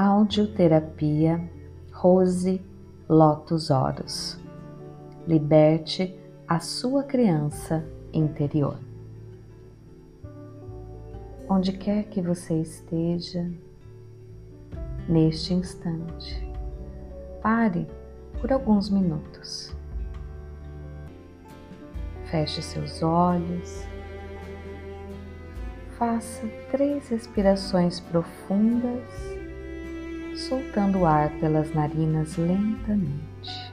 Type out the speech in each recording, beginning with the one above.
Audioterapia Rose Lotus Horus. Liberte a sua criança interior. Onde quer que você esteja, neste instante, pare por alguns minutos. Feche seus olhos. Faça três respirações profundas soltando o ar pelas narinas lentamente.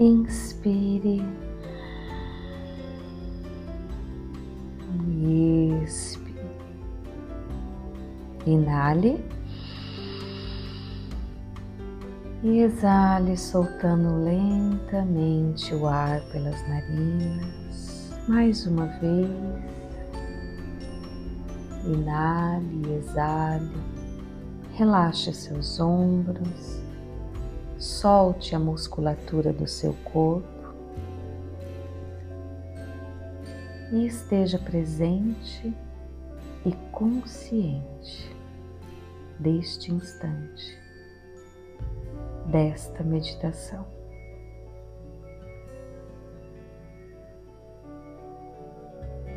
Inspire expire. Inale e exale, soltando lentamente o ar pelas narinas. Mais uma vez. Inale e exale. Relaxe seus ombros. Solte a musculatura do seu corpo. E esteja presente e consciente deste instante, desta meditação.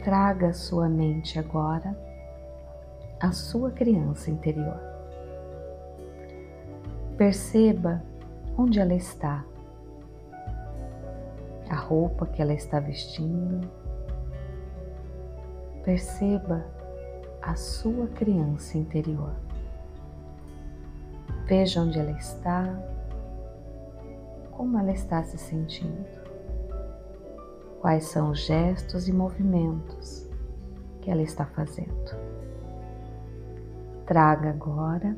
Traga sua mente agora a sua criança interior. Perceba onde ela está, a roupa que ela está vestindo. Perceba a sua criança interior. Veja onde ela está, como ela está se sentindo, quais são os gestos e movimentos que ela está fazendo. Traga agora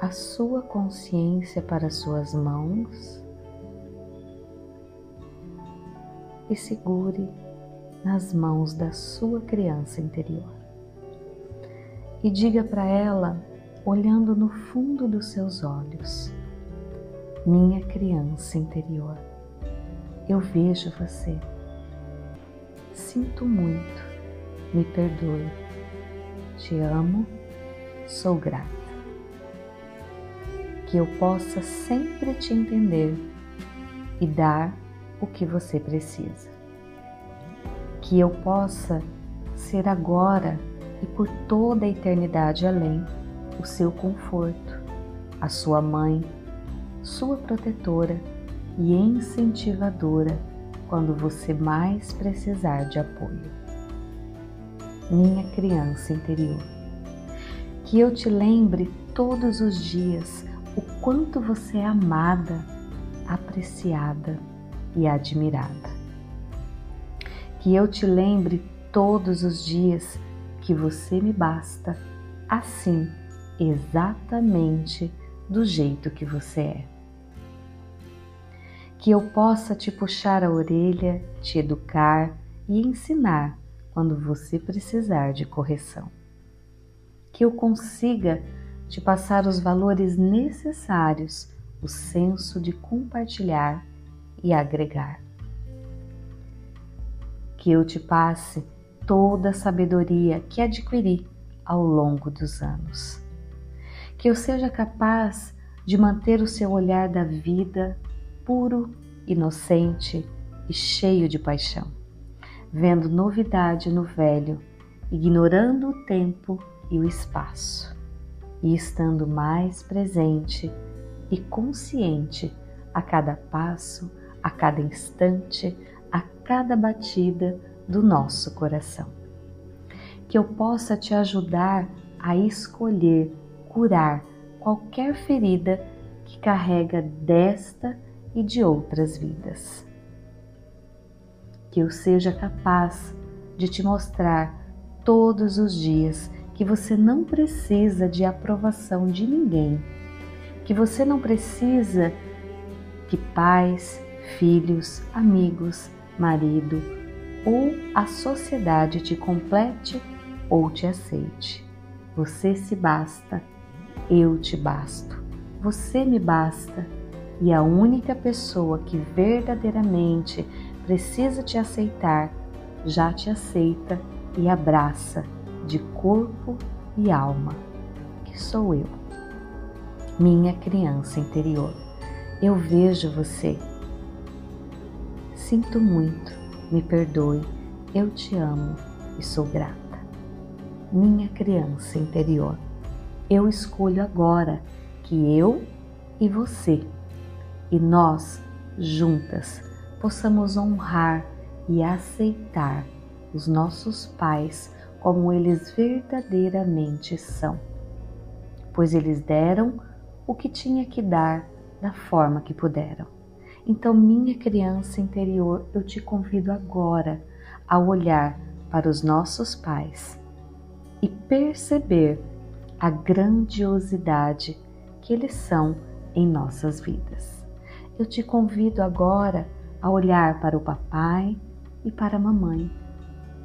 a sua consciência para suas mãos e segure nas mãos da sua criança interior. E diga para ela, olhando no fundo dos seus olhos: Minha criança interior, eu vejo você. Sinto muito, me perdoe te amo, sou grata. Que eu possa sempre te entender e dar o que você precisa. Que eu possa ser agora e por toda a eternidade além o seu conforto, a sua mãe, sua protetora e incentivadora quando você mais precisar de apoio minha criança interior. Que eu te lembre todos os dias o quanto você é amada, apreciada e admirada. Que eu te lembre todos os dias que você me basta, assim, exatamente do jeito que você é. Que eu possa te puxar a orelha, te educar e ensinar quando você precisar de correção. Que eu consiga te passar os valores necessários, o senso de compartilhar e agregar. Que eu te passe toda a sabedoria que adquiri ao longo dos anos. Que eu seja capaz de manter o seu olhar da vida puro, inocente e cheio de paixão vendo novidade no velho, ignorando o tempo e o espaço, e estando mais presente e consciente a cada passo, a cada instante, a cada batida do nosso coração. Que eu possa te ajudar a escolher curar qualquer ferida que carrega desta e de outras vidas que eu seja capaz de te mostrar todos os dias que você não precisa de aprovação de ninguém, que você não precisa que pais, filhos, amigos, marido ou a sociedade te complete ou te aceite. Você se basta, eu te basto. Você me basta e a única pessoa que verdadeiramente precisa te aceitar, já te aceita e abraça de corpo e alma, que sou eu, minha criança interior. Eu vejo você. Sinto muito, me perdoe, eu te amo e sou grata. Minha criança interior, eu escolho agora que eu e você e nós juntas possamos honrar e aceitar os nossos pais como eles verdadeiramente são, pois eles deram o que tinha que dar da forma que puderam. Então, minha criança interior, eu te convido agora a olhar para os nossos pais e perceber a grandiosidade que eles são em nossas vidas. Eu te convido agora a olhar para o papai e para a mamãe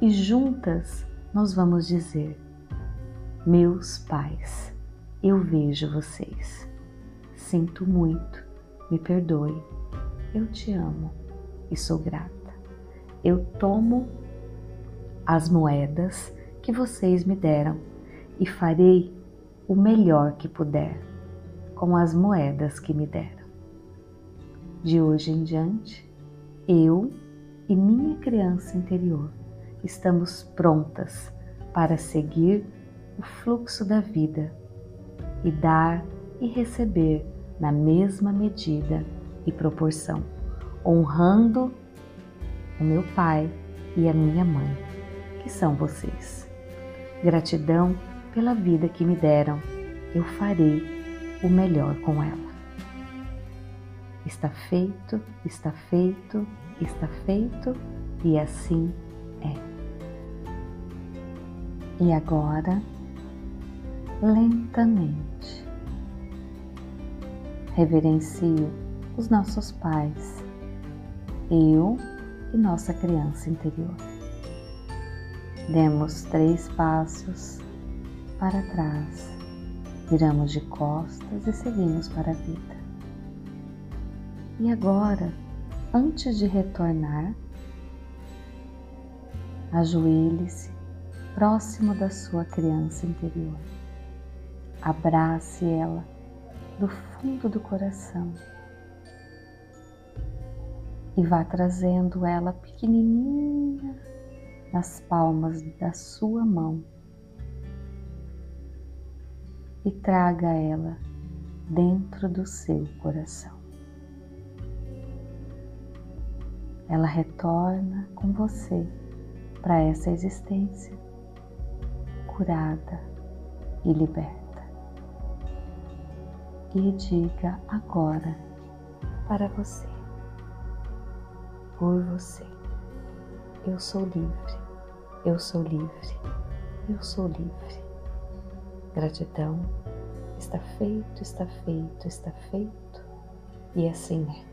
e juntas nós vamos dizer: Meus pais, eu vejo vocês. Sinto muito, me perdoe. Eu te amo e sou grata. Eu tomo as moedas que vocês me deram e farei o melhor que puder com as moedas que me deram. De hoje em diante, eu e minha criança interior estamos prontas para seguir o fluxo da vida e dar e receber na mesma medida e proporção, honrando o meu pai e a minha mãe, que são vocês. Gratidão pela vida que me deram, eu farei o melhor com ela. Está feito, está feito, está feito e assim é. E agora, lentamente, reverencio os nossos pais, eu e nossa criança interior. Demos três passos para trás, viramos de costas e seguimos para a vida. E agora, antes de retornar, ajoelhe-se próximo da sua criança interior. Abrace ela do fundo do coração e vá trazendo ela pequenininha nas palmas da sua mão e traga ela dentro do seu coração. Ela retorna com você para essa existência curada e liberta. E diga agora para você, por você, eu sou livre, eu sou livre, eu sou livre. Gratidão, está feito, está feito, está feito, e assim é.